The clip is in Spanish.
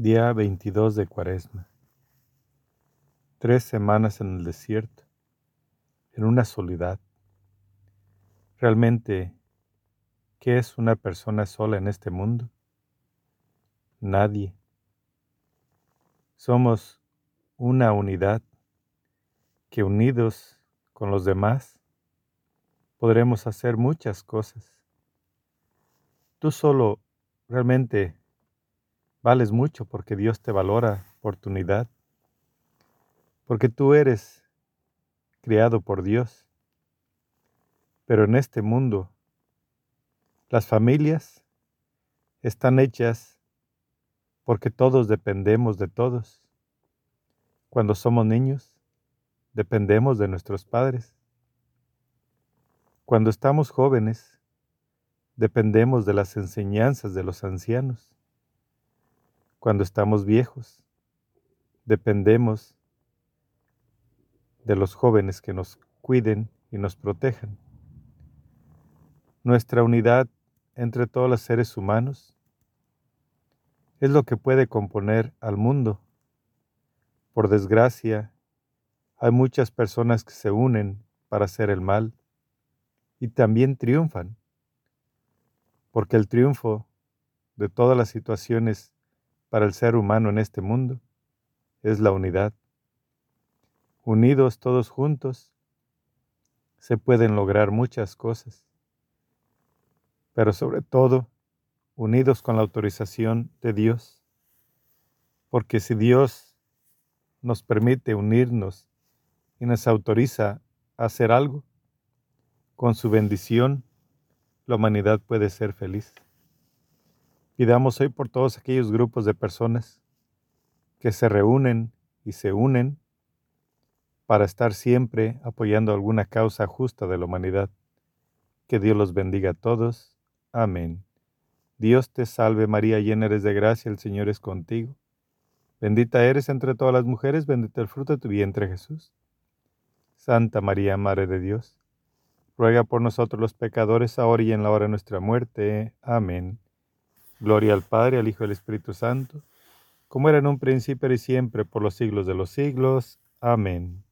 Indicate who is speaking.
Speaker 1: Día 22 de Cuaresma. Tres semanas en el desierto, en una soledad. Realmente, ¿qué es una persona sola en este mundo? Nadie. Somos una unidad que unidos con los demás podremos hacer muchas cosas. Tú solo realmente Vales mucho porque Dios te valora por tu unidad, porque tú eres criado por Dios. Pero en este mundo, las familias están hechas porque todos dependemos de todos. Cuando somos niños, dependemos de nuestros padres. Cuando estamos jóvenes, dependemos de las enseñanzas de los ancianos cuando estamos viejos. Dependemos de los jóvenes que nos cuiden y nos protejan. Nuestra unidad entre todos los seres humanos es lo que puede componer al mundo. Por desgracia, hay muchas personas que se unen para hacer el mal y también triunfan, porque el triunfo de todas las situaciones para el ser humano en este mundo es la unidad. Unidos todos juntos, se pueden lograr muchas cosas, pero sobre todo unidos con la autorización de Dios, porque si Dios nos permite unirnos y nos autoriza a hacer algo, con su bendición, la humanidad puede ser feliz. Pidamos hoy por todos aquellos grupos de personas que se reúnen y se unen para estar siempre apoyando alguna causa justa de la humanidad. Que Dios los bendiga a todos. Amén. Dios te salve María, llena eres de gracia, el Señor es contigo. Bendita eres entre todas las mujeres, bendito el fruto de tu vientre Jesús. Santa María, Madre de Dios, ruega por nosotros los pecadores, ahora y en la hora de nuestra muerte. Amén. Gloria al Padre, al Hijo y al Espíritu Santo, como era en un principio y siempre, por los siglos de los siglos. Amén.